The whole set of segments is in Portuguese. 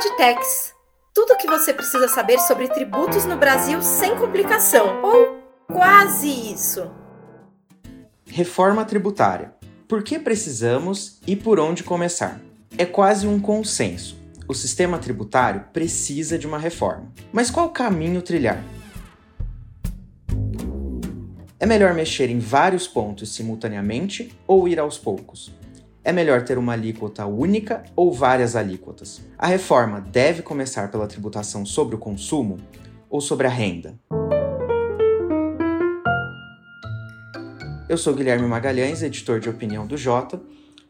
Podtex. Tudo o que você precisa saber sobre tributos no Brasil sem complicação, ou quase isso. Reforma tributária. Por que precisamos e por onde começar? É quase um consenso. O sistema tributário precisa de uma reforma. Mas qual caminho trilhar? É melhor mexer em vários pontos simultaneamente ou ir aos poucos? É melhor ter uma alíquota única ou várias alíquotas? A reforma deve começar pela tributação sobre o consumo ou sobre a renda? Eu sou Guilherme Magalhães, editor de opinião do Jota,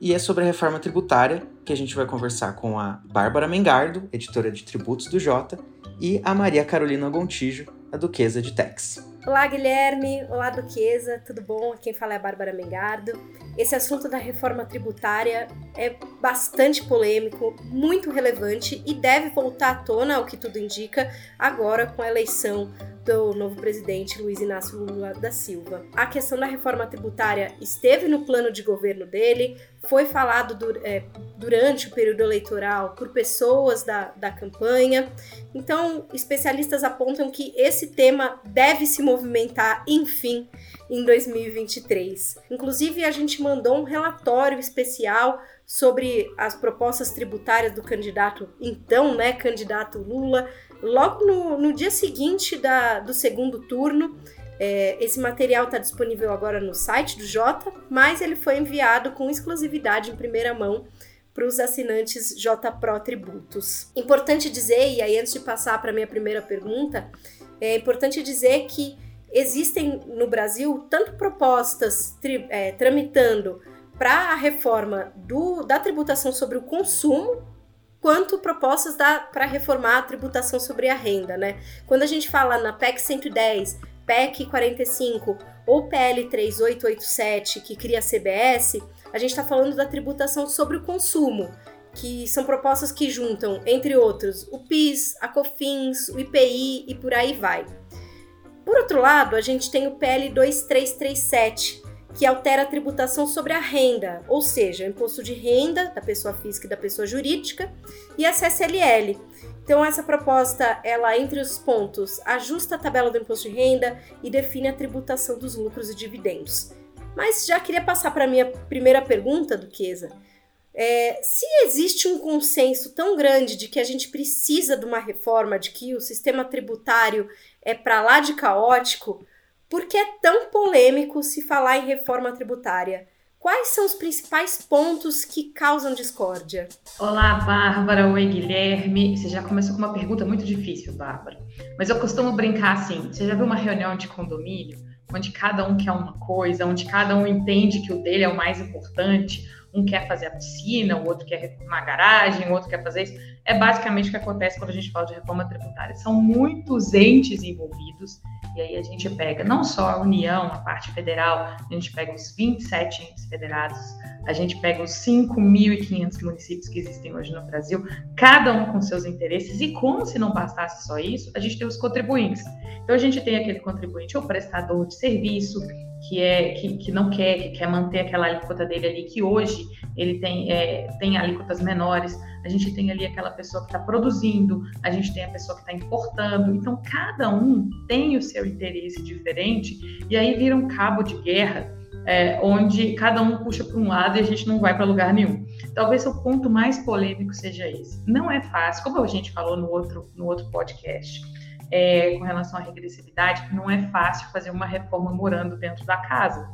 e é sobre a reforma tributária que a gente vai conversar com a Bárbara Mengardo, editora de tributos do Jota, e a Maria Carolina Gontijo, a duquesa de Tex. Olá, Guilherme. Olá, Duquesa. Tudo bom? Quem fala é a Bárbara Mengardo. Esse assunto da reforma tributária é bastante polêmico, muito relevante e deve voltar à tona, ao que tudo indica, agora com a eleição do novo presidente Luiz Inácio Lula da Silva. A questão da reforma tributária esteve no plano de governo dele, foi falado é, durante o período eleitoral por pessoas da, da campanha. Então, especialistas apontam que esse tema deve se movimentar, enfim, em 2023. Inclusive, a gente mandou um relatório especial sobre as propostas tributárias do candidato, então, né, candidato Lula, logo no, no dia seguinte da, do segundo turno. É, esse material está disponível agora no site do Jota, mas ele foi enviado com exclusividade em primeira mão para os assinantes J Pro Tributos. Importante dizer, e aí antes de passar para a minha primeira pergunta, é importante dizer que existem no Brasil tanto propostas tri, é, tramitando para a reforma do, da tributação sobre o consumo, quanto propostas para reformar a tributação sobre a renda, né? Quando a gente fala na PEC 110, PEC 45 ou PL 3887, que cria a CBS, a gente está falando da tributação sobre o consumo, que são propostas que juntam, entre outros, o PIS, a COFINS, o IPI e por aí vai. Por outro lado, a gente tem o PL 2337, que altera a tributação sobre a renda, ou seja, o imposto de renda da pessoa física e da pessoa jurídica, e a CSLL. Então essa proposta, ela entre os pontos, ajusta a tabela do imposto de renda e define a tributação dos lucros e dividendos. Mas já queria passar para a minha primeira pergunta, Duquesa. É, se existe um consenso tão grande de que a gente precisa de uma reforma, de que o sistema tributário é para lá de caótico, por que é tão polêmico se falar em reforma tributária? Quais são os principais pontos que causam discórdia? Olá, Bárbara. Oi, Guilherme. Você já começou com uma pergunta muito difícil, Bárbara. Mas eu costumo brincar assim: você já viu uma reunião de condomínio onde cada um quer uma coisa, onde cada um entende que o dele é o mais importante? Um quer fazer a piscina, o outro quer reformar a garagem, o outro quer fazer isso. É basicamente o que acontece quando a gente fala de reforma tributária. São muitos entes envolvidos e aí a gente pega não só a União, a parte federal, a gente pega os 27 entes federados, a gente pega os 5.500 municípios que existem hoje no Brasil, cada um com seus interesses, e como se não bastasse só isso, a gente tem os contribuintes. Então a gente tem aquele contribuinte, o prestador de serviço, que é que, que não quer, que quer manter aquela alíquota dele ali, que hoje ele tem, é, tem alíquotas menores, a gente tem ali aquela pessoa que está produzindo, a gente tem a pessoa que está importando, então cada um tem o seu interesse diferente, e aí vira um cabo de guerra. É, onde cada um puxa para um lado e a gente não vai para lugar nenhum. Talvez o ponto mais polêmico seja esse. Não é fácil, como a gente falou no outro, no outro podcast é, com relação à regressividade, não é fácil fazer uma reforma morando dentro da casa.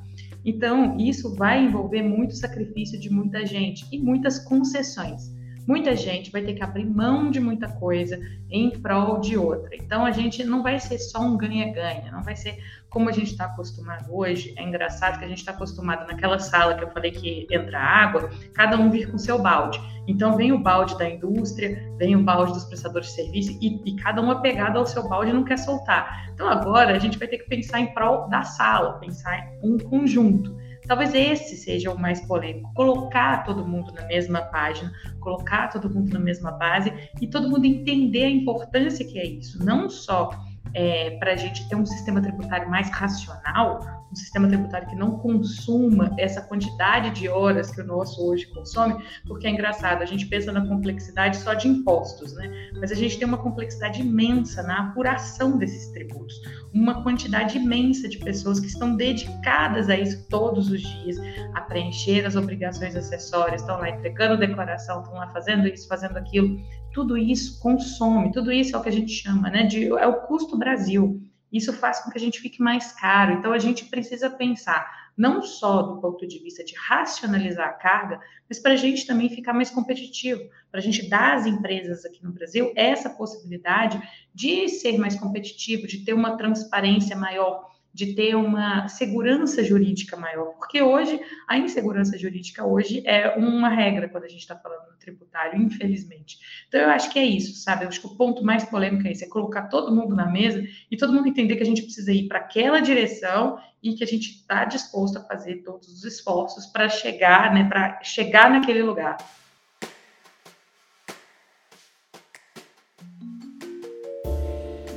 Então, isso vai envolver muito sacrifício de muita gente e muitas concessões. Muita gente vai ter que abrir mão de muita coisa em prol de outra. Então, a gente não vai ser só um ganha-ganha, não vai ser como a gente está acostumado hoje, é engraçado que a gente está acostumado naquela sala que eu falei que entra água, cada um vir com seu balde. Então vem o balde da indústria, vem o balde dos prestadores de serviço e, e cada um apegado ao seu balde não quer soltar. Então agora a gente vai ter que pensar em prol da sala, pensar em um conjunto. Talvez esse seja o mais polêmico, colocar todo mundo na mesma página, colocar todo mundo na mesma base e todo mundo entender a importância que é isso, não só é, para a gente ter um sistema tributário mais racional, um sistema tributário que não consuma essa quantidade de horas que o nosso hoje consome, porque é engraçado, a gente pensa na complexidade só de impostos, né? Mas a gente tem uma complexidade imensa na apuração desses tributos, uma quantidade imensa de pessoas que estão dedicadas a isso todos os dias, a preencher as obrigações acessórias, estão lá entregando declaração, estão lá fazendo isso, fazendo aquilo. Tudo isso consome, tudo isso é o que a gente chama, né? De, é o custo Brasil. Isso faz com que a gente fique mais caro. Então, a gente precisa pensar não só do ponto de vista de racionalizar a carga, mas para a gente também ficar mais competitivo, para a gente dar às empresas aqui no Brasil essa possibilidade de ser mais competitivo, de ter uma transparência maior de ter uma segurança jurídica maior, porque hoje a insegurança jurídica hoje é uma regra quando a gente está falando no tributário, infelizmente. Então eu acho que é isso, sabe? Eu acho que o ponto mais polêmico é esse, é colocar todo mundo na mesa e todo mundo entender que a gente precisa ir para aquela direção e que a gente está disposto a fazer todos os esforços para chegar, né, para chegar naquele lugar.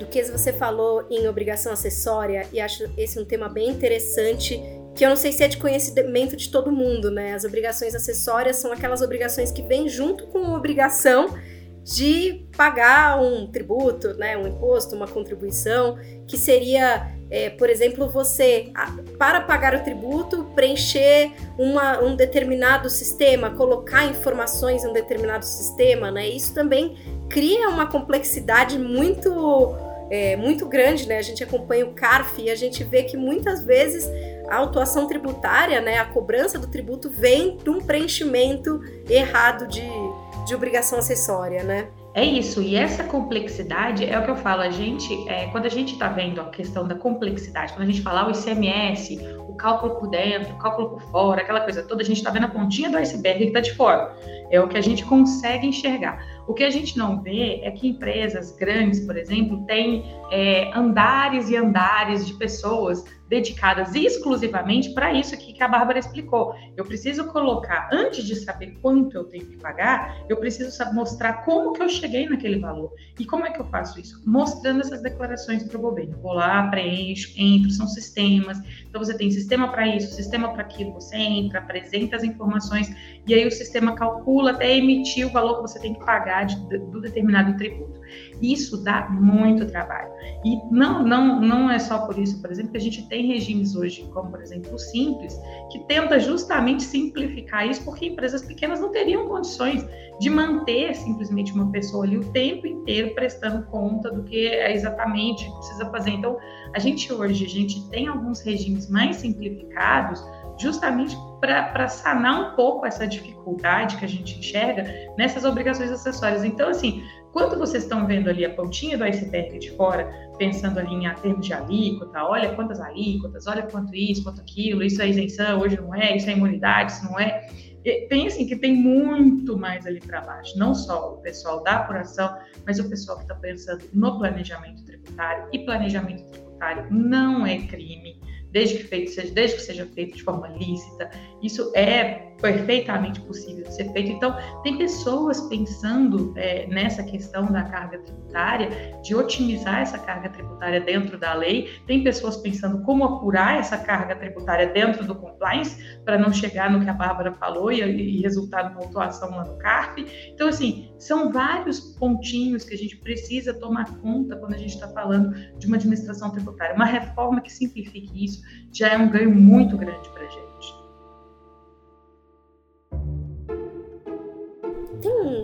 Que você falou em obrigação acessória, e acho esse um tema bem interessante, que eu não sei se é de conhecimento de todo mundo, né? As obrigações acessórias são aquelas obrigações que vêm junto com a obrigação de pagar um tributo, né, um imposto, uma contribuição, que seria, é, por exemplo, você, para pagar o tributo, preencher uma, um determinado sistema, colocar informações em um determinado sistema, né? Isso também cria uma complexidade muito é, muito grande, né? A gente acompanha o CARF e a gente vê que muitas vezes a autuação tributária, né, a cobrança do tributo vem de um preenchimento errado de, de obrigação acessória, né? É isso, e essa complexidade é o que eu falo, a gente, é, quando a gente está vendo a questão da complexidade, quando a gente fala o ICMS, o cálculo por dentro, o cálculo por fora, aquela coisa toda, a gente está vendo a pontinha do iceberg que está de fora. É o que a gente consegue enxergar. O que a gente não vê é que empresas grandes, por exemplo, têm é, andares e andares de pessoas dedicadas exclusivamente para isso aqui que a Bárbara explicou. Eu preciso colocar, antes de saber quanto eu tenho que pagar, eu preciso mostrar como que eu cheguei naquele valor. E como é que eu faço isso? Mostrando essas declarações para o governo. Vou lá, preencho, entro, são sistemas. Então você tem sistema para isso, sistema para aquilo, você entra, apresenta as informações e aí o sistema calcula até emitir o valor que você tem que pagar de, do determinado tributo. Isso dá muito trabalho. E não, não, não é só por isso, por exemplo, que a gente tem regimes hoje, como por exemplo o Simples, que tenta justamente simplificar isso, porque empresas pequenas não teriam condições de manter simplesmente uma pessoa ali o tempo inteiro prestando conta do que é exatamente que precisa fazer. Então, a gente hoje, a gente tem alguns regimes mais simplificados justamente para sanar um pouco essa dificuldade que a gente enxerga nessas obrigações acessórias. Então, assim, quando vocês estão vendo ali a pontinha do iceberg de fora, pensando ali em termos de alíquota, olha quantas alíquotas, olha quanto isso, quanto aquilo, isso é isenção, hoje não é, isso é imunidade, isso não é. Pensem que tem muito mais ali para baixo, não só o pessoal da apuração, mas o pessoal que está pensando no planejamento tributário. E planejamento tributário não é crime, desde que, feito, desde que seja feito de forma lícita. Isso é perfeitamente possível de ser feito. Então, tem pessoas pensando é, nessa questão da carga tributária, de otimizar essa carga tributária dentro da lei, tem pessoas pensando como apurar essa carga tributária dentro do compliance, para não chegar no que a Bárbara falou e, e resultar numa autuação lá no CARF. Então, assim, são vários pontinhos que a gente precisa tomar conta quando a gente está falando de uma administração tributária. Uma reforma que simplifique isso já é um ganho muito grande para a gente.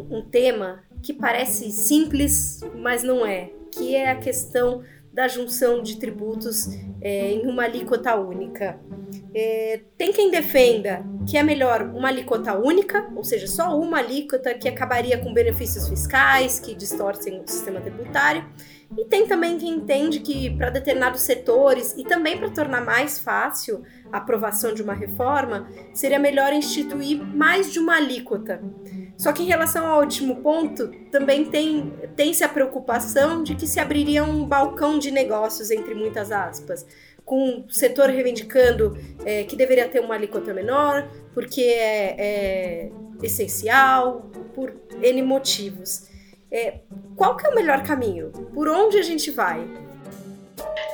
Um, tema que parece simples, mas não é, que é a questão da junção de tributos é, em uma alíquota única. É, tem quem defenda que é melhor uma alíquota única, ou seja, só uma alíquota que acabaria com benefícios fiscais que distorcem o sistema tributário. E tem também quem entende que para determinados setores e também para tornar mais fácil a aprovação de uma reforma, seria melhor instituir mais de uma alíquota. Só que em relação ao último ponto, também tem tem-se a preocupação de que se abriria um balcão de negócios, entre muitas aspas, com o setor reivindicando é, que deveria ter uma alíquota menor, porque é, é essencial, por N motivos. É, qual que é o melhor caminho? Por onde a gente vai?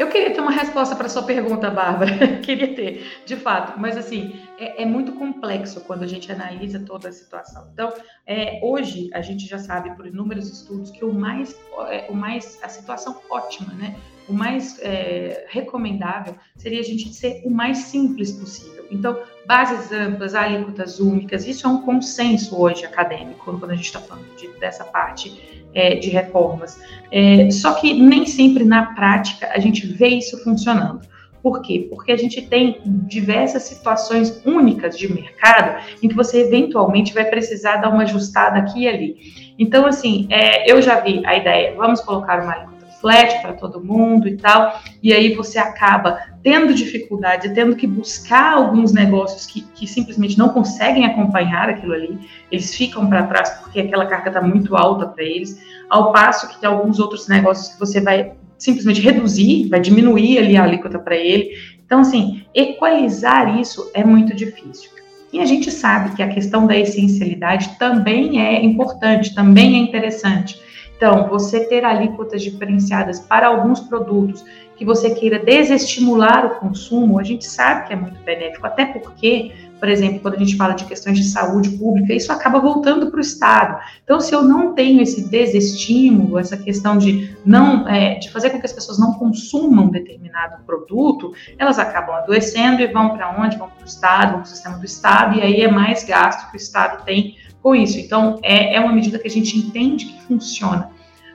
eu queria ter uma resposta para sua pergunta, Bárbara. queria ter, de fato. Mas, assim, é, é, muito complexo quando a gente analisa toda a situação. Então, é, hoje, a gente já sabe por inúmeros estudos que o mais, é, o mais a situação ótima, né? O mais é, recomendável seria a gente ser o mais simples possível. Então, bases amplas, alíquotas únicas, isso é um consenso hoje acadêmico, quando a gente está falando de, dessa parte é, de reformas. É, só que nem sempre na prática a gente vê isso funcionando. Por quê? Porque a gente tem diversas situações únicas de mercado em que você eventualmente vai precisar dar uma ajustada aqui e ali. Então, assim, é, eu já vi a ideia, vamos colocar uma flat para todo mundo e tal, e aí você acaba tendo dificuldade, tendo que buscar alguns negócios que, que simplesmente não conseguem acompanhar aquilo ali, eles ficam para trás porque aquela carga está muito alta para eles, ao passo que tem alguns outros negócios que você vai simplesmente reduzir, vai diminuir ali a alíquota para ele. Então, assim, equalizar isso é muito difícil. E a gente sabe que a questão da essencialidade também é importante, também é interessante. Então, você ter alíquotas diferenciadas para alguns produtos que você queira desestimular o consumo, a gente sabe que é muito benéfico, até porque, por exemplo, quando a gente fala de questões de saúde pública, isso acaba voltando para o Estado. Então, se eu não tenho esse desestímulo, essa questão de não é, de fazer com que as pessoas não consumam determinado produto, elas acabam adoecendo e vão para onde? Vão para o Estado, vão para o sistema do Estado, e aí é mais gasto que o Estado tem com isso. Então, é, é uma medida que a gente entende que funciona.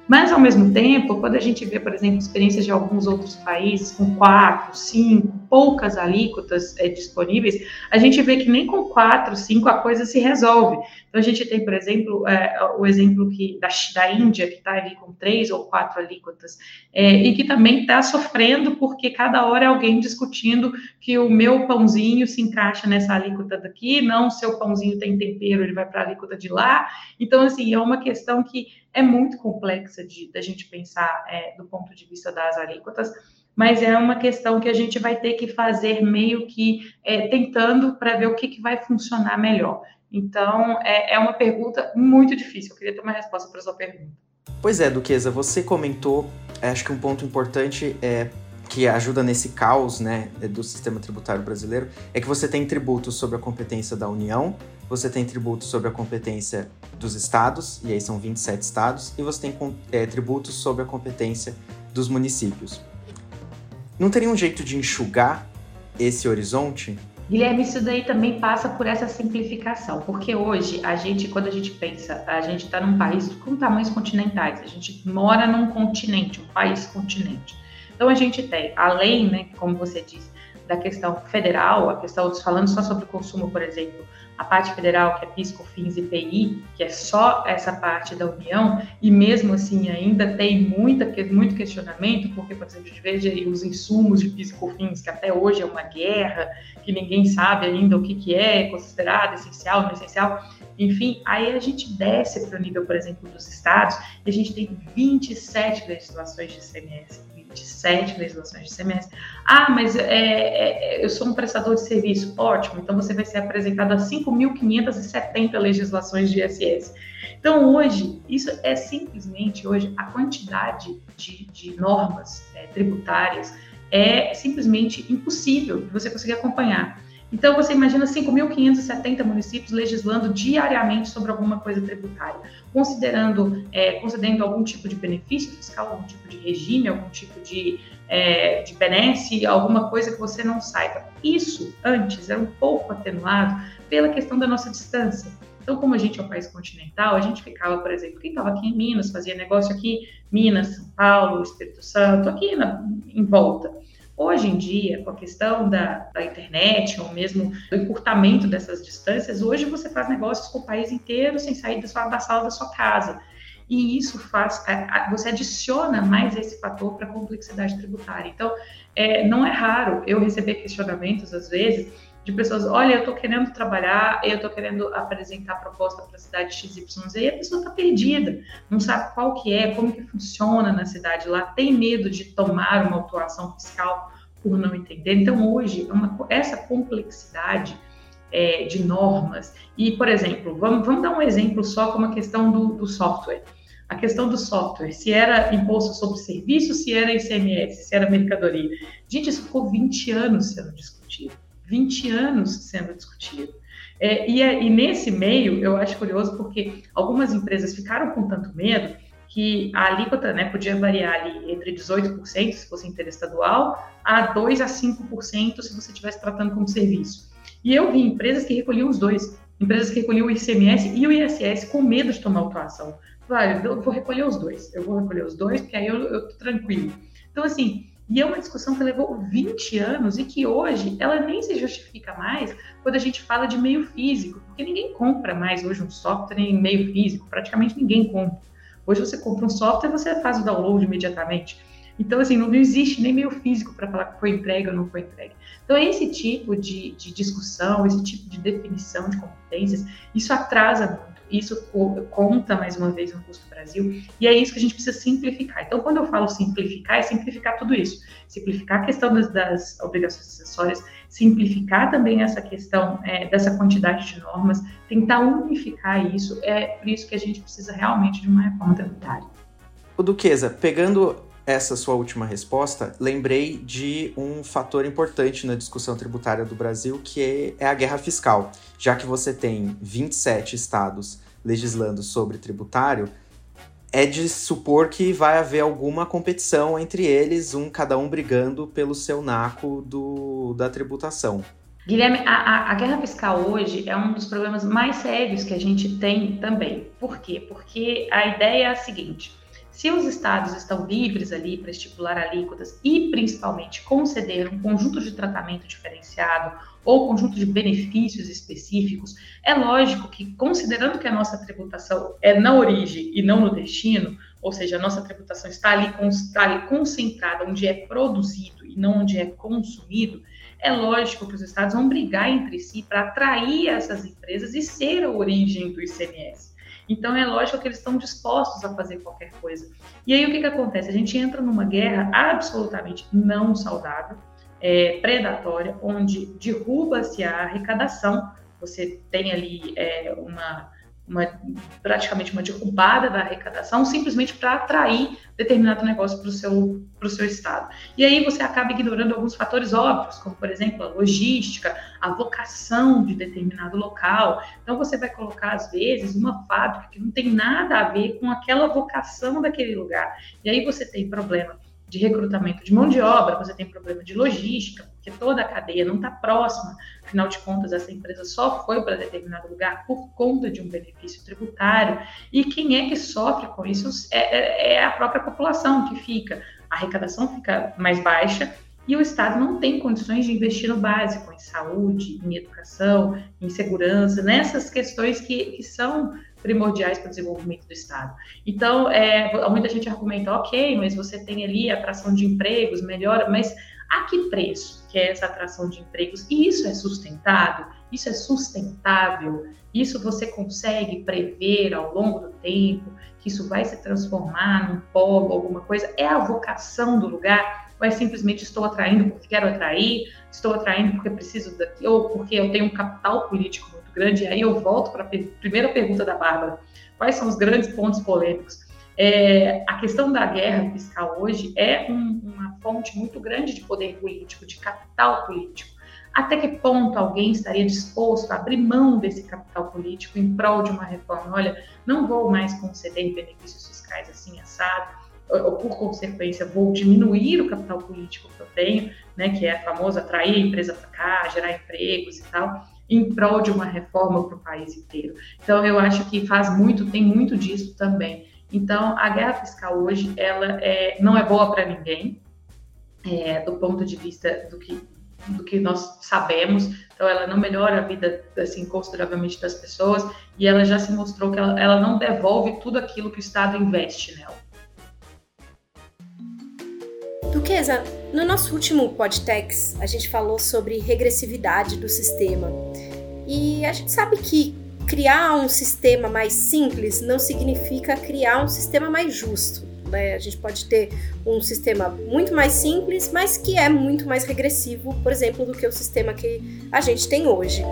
Mas, ao mesmo tempo, quando a gente vê, por exemplo, experiências de alguns outros países com quatro, cinco, poucas alíquotas é, disponíveis, a gente vê que nem com quatro, cinco a coisa se resolve. Então, a gente tem, por exemplo, é, o exemplo que, da, da Índia, que está ali com três ou quatro alíquotas, é, e que também está sofrendo porque cada hora é alguém discutindo que o meu pãozinho se encaixa nessa alíquota daqui, não o seu pãozinho tem tempero, ele vai para a alíquota de lá. Então, assim, é uma questão que é muito complexa de da gente pensar é, do ponto de vista das alíquotas, mas é uma questão que a gente vai ter que fazer meio que é, tentando para ver o que, que vai funcionar melhor. Então, é, é uma pergunta muito difícil. Eu queria ter uma resposta para sua pergunta. Pois é, Duquesa, você comentou, acho que um ponto importante é que ajuda nesse caos né, do sistema tributário brasileiro é que você tem tributos sobre a competência da União, você tem tributos sobre a competência dos estados, e aí são 27 estados, e você tem é, tributos sobre a competência dos municípios. Não teria um jeito de enxugar esse horizonte? Guilherme, isso daí também passa por essa simplificação, porque hoje a gente, quando a gente pensa, a gente está num país com tamanhos continentais, a gente mora num continente, um país continente. Então a gente tem, além, né, como você disse, da questão federal, a questão falando só sobre o consumo, por exemplo, a parte federal, que é PIS, e PI, que é só essa parte da União, e mesmo assim ainda tem muita, muito questionamento, porque, por exemplo, a gente veja aí os insumos de PIS que até hoje é uma guerra, que ninguém sabe ainda o que, que é considerado essencial, não essencial, enfim, aí a gente desce para o nível, por exemplo, dos estados, e a gente tem 27 legislações de ICMS, 27 legislações de ICMS. Ah, mas é, é, eu sou um prestador de serviço. Ótimo, então você vai ser apresentado a 5.570 legislações de ISS. Então, hoje, isso é simplesmente, hoje, a quantidade de, de normas é, tributárias é simplesmente impossível de você conseguir acompanhar. Então, você imagina 5.570 municípios legislando diariamente sobre alguma coisa tributária, considerando, é, concedendo algum tipo de benefício fiscal, algum tipo de regime, algum tipo de, é, de benesse, alguma coisa que você não saiba. Isso, antes, era um pouco atenuado pela questão da nossa distância. Então, como a gente é um país continental, a gente ficava, por exemplo, quem estava aqui em Minas, fazia negócio aqui, Minas, São Paulo, Espírito Santo, aqui na, em volta. Hoje em dia, com a questão da, da, internet, ou mesmo do encurtamento dessas distâncias, hoje você faz negócios com o país inteiro sem sair da, sua, da sala da sua casa. E isso faz, você adiciona mais esse fator para a complexidade tributária. Então, é, não é raro eu receber questionamentos, às vezes, de pessoas, olha, eu estou querendo trabalhar, eu estou querendo apresentar proposta para a cidade XYZ, e a pessoa está perdida, não sabe qual que é, como que funciona na cidade lá, tem medo de tomar uma autuação fiscal por não entender. Então, hoje, é uma, essa complexidade é, de normas, e, por exemplo, vamos, vamos dar um exemplo só como a questão do, do software. A questão do software, se era imposto sobre serviço, se era ICMS, se era mercadoria. Gente, isso ficou 20 anos sendo discutido. 20 anos sendo discutido. É, e, e nesse meio, eu acho curioso porque algumas empresas ficaram com tanto medo que a alíquota né, podia variar ali entre 18% se fosse interestadual, a 2% a 5% se você estivesse tratando como serviço. E eu vi empresas que recolhiam os dois, empresas que recolhiam o ICMS e o ISS com medo de tomar autuação. Vai, eu vou recolher os dois, eu vou recolher os dois, porque aí eu, eu tô tranquilo. Então, assim, e é uma discussão que levou 20 anos e que hoje ela nem se justifica mais quando a gente fala de meio físico, porque ninguém compra mais hoje um software em meio físico, praticamente ninguém compra. Hoje você compra um software e você faz o download imediatamente. Então, assim, não existe nem meio físico para falar que foi entregue ou não foi entregue. Então, esse tipo de, de discussão, esse tipo de definição de competências, isso atrasa muito. Isso conta, mais uma vez, no custo Brasil, e é isso que a gente precisa simplificar. Então, quando eu falo simplificar, é simplificar tudo isso. Simplificar a questão das, das obrigações acessórias, simplificar também essa questão é, dessa quantidade de normas, tentar unificar isso. É por isso que a gente precisa realmente de uma reforma tributária. O Duquesa, pegando essa sua última resposta, lembrei de um fator importante na discussão tributária do Brasil, que é a guerra fiscal. Já que você tem 27 estados legislando sobre tributário, é de supor que vai haver alguma competição entre eles, um cada um brigando pelo seu naco do, da tributação. Guilherme, a, a, guerra fiscal hoje é um dos problemas mais sérios que a gente tem também. Por quê? Porque a ideia é a seguinte: se os estados estão livres ali para estipular alíquotas e principalmente conceder um conjunto de tratamento diferenciado ou conjunto de benefícios específicos, é lógico que, considerando que a nossa tributação é na origem e não no destino, ou seja, a nossa tributação está ali, está ali concentrada onde é produzido e não onde é consumido, é lógico que os estados vão brigar entre si para atrair essas empresas e ser a origem do ICMS. Então é lógico que eles estão dispostos a fazer qualquer coisa. E aí o que, que acontece? A gente entra numa guerra absolutamente não saudável, é, predatória, onde derruba-se a arrecadação. Você tem ali é, uma uma, praticamente uma derrubada da arrecadação, simplesmente para atrair determinado negócio para o seu, seu estado. E aí você acaba ignorando alguns fatores óbvios, como, por exemplo, a logística, a vocação de determinado local. Então, você vai colocar, às vezes, uma fábrica que não tem nada a ver com aquela vocação daquele lugar. E aí você tem problema de recrutamento de mão de obra, você tem problema de logística, porque toda a cadeia não está próxima. Afinal de contas, essa empresa só foi para determinado lugar por conta de um benefício tributário. E quem é que sofre com isso é, é, é a própria população que fica. A arrecadação fica mais baixa e o Estado não tem condições de investir no básico, em saúde, em educação, em segurança, nessas questões que, que são primordiais para o desenvolvimento do Estado. Então, é, muita gente argumenta, ok, mas você tem ali atração de empregos, melhora, mas a que preço que é essa atração de empregos? E isso é sustentável? Isso é sustentável? Isso você consegue prever ao longo do tempo que isso vai se transformar num polo, alguma coisa? É a vocação do lugar? Ou é simplesmente estou atraindo porque quero atrair, estou atraindo porque preciso daqui, ou porque eu tenho um capital político grande. E aí eu volto para a primeira pergunta da Bárbara: quais são os grandes pontos polêmicos? É, a questão da guerra fiscal hoje é um, uma fonte muito grande de poder político, de capital político. Até que ponto alguém estaria disposto a abrir mão desse capital político em prol de uma reforma? Olha, não vou mais conceder benefícios fiscais assim assado, ou, por consequência vou diminuir o capital político que eu tenho, né, que é a famosa atrair a empresa para cá, gerar empregos e tal em prol de uma reforma para o país inteiro. Então, eu acho que faz muito, tem muito disso também. Então, a guerra fiscal hoje, ela é, não é boa para ninguém, é, do ponto de vista do que, do que nós sabemos. Então, ela não melhora a vida, assim, consideravelmente das pessoas e ela já se mostrou que ela, ela não devolve tudo aquilo que o Estado investe nela. Duquesa, no nosso último podtex, a gente falou sobre regressividade do sistema. E a gente sabe que criar um sistema mais simples não significa criar um sistema mais justo. Né? A gente pode ter um sistema muito mais simples, mas que é muito mais regressivo, por exemplo, do que o sistema que a gente tem hoje.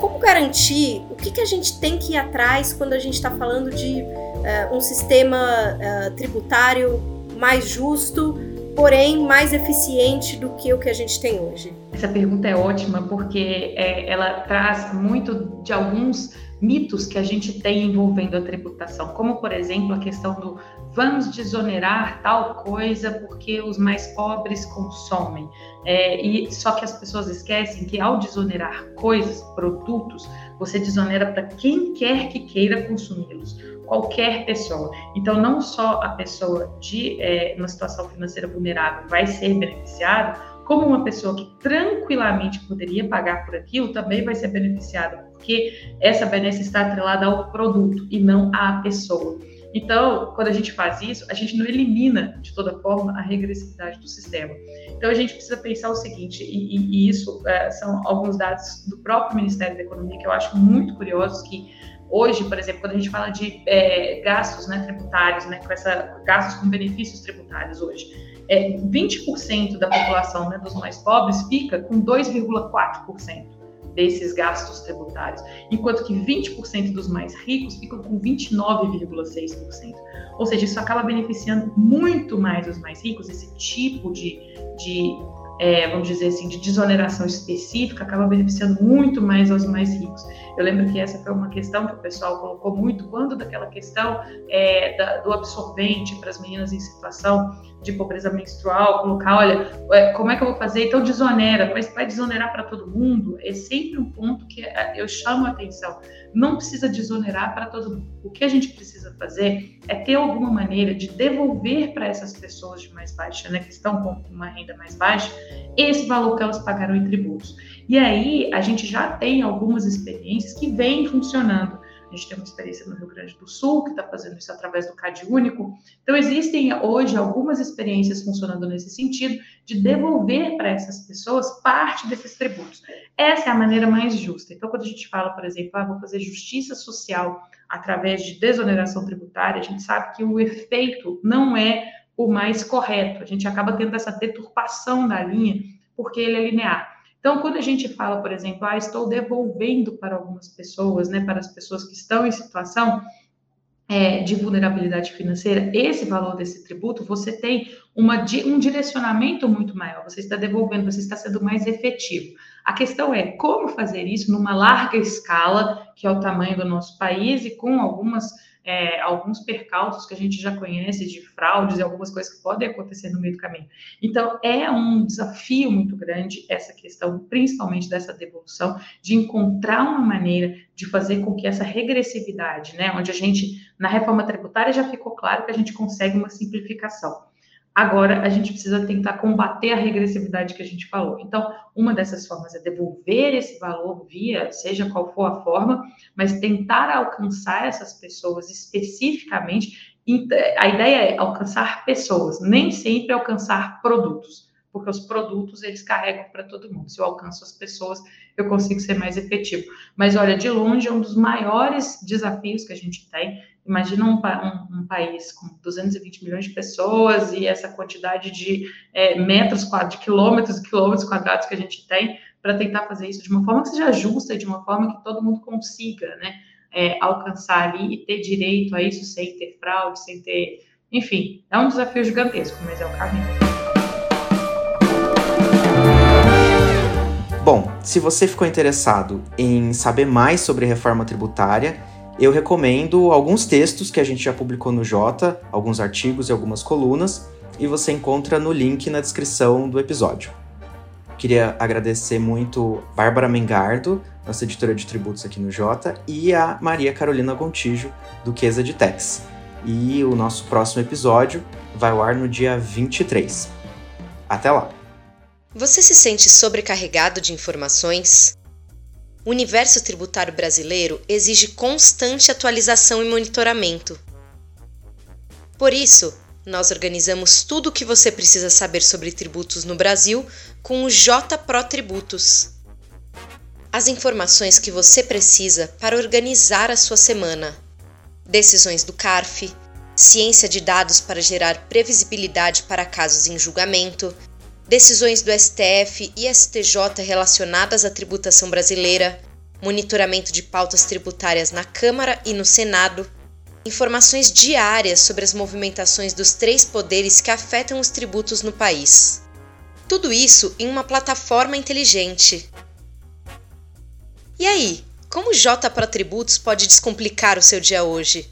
Como garantir o que, que a gente tem que ir atrás quando a gente está falando de uh, um sistema uh, tributário mais justo, porém mais eficiente do que o que a gente tem hoje? Essa pergunta é ótima porque é, ela traz muito de alguns mitos que a gente tem envolvendo a tributação, como por exemplo a questão do vamos desonerar tal coisa porque os mais pobres consomem. É, e só que as pessoas esquecem que ao desonerar coisas, produtos, você desonera para quem quer que queira consumi-los, qualquer pessoa. Então, não só a pessoa de é, uma situação financeira vulnerável vai ser beneficiada, como uma pessoa que tranquilamente poderia pagar por aquilo também vai ser beneficiada, porque essa benéfica está atrelada ao produto e não à pessoa. Então, quando a gente faz isso, a gente não elimina, de toda forma, a regressividade do sistema. Então, a gente precisa pensar o seguinte, e, e, e isso é, são alguns dados do próprio Ministério da Economia que eu acho muito curiosos, que hoje, por exemplo, quando a gente fala de é, gastos né, tributários, né, com essa, gastos com benefícios tributários hoje, é, 20% da população né, dos mais pobres fica com 2,4% desses gastos tributários, enquanto que 20% dos mais ricos ficam com 29,6%. Ou seja, isso acaba beneficiando muito mais os mais ricos, esse tipo de, de é, vamos dizer assim, de desoneração específica, acaba beneficiando muito mais aos mais ricos. Eu lembro que essa foi uma questão que o pessoal colocou muito quando daquela questão é, da, do absorvente para as meninas em situação de pobreza menstrual, colocar, olha, é, como é que eu vou fazer? Então desonera, mas vai desonerar para todo mundo? É sempre um ponto que é, eu chamo a atenção. Não precisa desonerar para todo mundo. O que a gente precisa fazer é ter alguma maneira de devolver para essas pessoas de mais baixa, né, que estão com uma renda mais baixa, esse valor que elas pagaram em tributos. E aí a gente já tem algumas experiências que vêm funcionando. A gente tem uma experiência no Rio Grande do Sul, que está fazendo isso através do CAD único. Então, existem hoje algumas experiências funcionando nesse sentido, de devolver para essas pessoas parte desses tributos. Essa é a maneira mais justa. Então, quando a gente fala, por exemplo, ah, vou fazer justiça social através de desoneração tributária, a gente sabe que o efeito não é o mais correto. A gente acaba tendo essa deturpação da linha, porque ele é linear. Então, quando a gente fala, por exemplo, ah, estou devolvendo para algumas pessoas, né, para as pessoas que estão em situação é, de vulnerabilidade financeira, esse valor desse tributo, você tem uma, um direcionamento muito maior, você está devolvendo, você está sendo mais efetivo. A questão é como fazer isso numa larga escala, que é o tamanho do nosso país, e com algumas é, alguns percalços que a gente já conhece de fraudes e algumas coisas que podem acontecer no meio do caminho. Então, é um desafio muito grande essa questão, principalmente dessa devolução, de encontrar uma maneira de fazer com que essa regressividade, né, onde a gente, na reforma tributária já ficou claro que a gente consegue uma simplificação. Agora, a gente precisa tentar combater a regressividade que a gente falou. Então, uma dessas formas é devolver esse valor via, seja qual for a forma, mas tentar alcançar essas pessoas especificamente. A ideia é alcançar pessoas, nem sempre alcançar produtos porque os produtos eles carregam para todo mundo. Se eu alcanço as pessoas, eu consigo ser mais efetivo. Mas olha, de longe é um dos maiores desafios que a gente tem. Imagina um, um, um país com 220 milhões de pessoas e essa quantidade de é, metros quadrados, de quilômetros e quilômetros quadrados que a gente tem para tentar fazer isso de uma forma que seja justa e de uma forma que todo mundo consiga, né? É, alcançar ali e ter direito a isso sem ter fraude, sem ter. Enfim, é um desafio gigantesco, mas é o caminho. Bom, se você ficou interessado em saber mais sobre reforma tributária, eu recomendo alguns textos que a gente já publicou no Jota, alguns artigos e algumas colunas, e você encontra no link na descrição do episódio. Queria agradecer muito Bárbara Mengardo, nossa editora de tributos aqui no Jota, e a Maria Carolina Gontijo, do Queza de Tex. E o nosso próximo episódio vai ao ar no dia 23. Até lá! Você se sente sobrecarregado de informações? O universo tributário brasileiro exige constante atualização e monitoramento. Por isso, nós organizamos tudo o que você precisa saber sobre tributos no Brasil com o J Pro Tributos. As informações que você precisa para organizar a sua semana. Decisões do CARF, ciência de dados para gerar previsibilidade para casos em julgamento, decisões do STF e STJ relacionadas à tributação brasileira, monitoramento de pautas tributárias na Câmara e no Senado, informações diárias sobre as movimentações dos três poderes que afetam os tributos no país. Tudo isso em uma plataforma inteligente. E aí, como o J Pro Tributos pode descomplicar o seu dia hoje?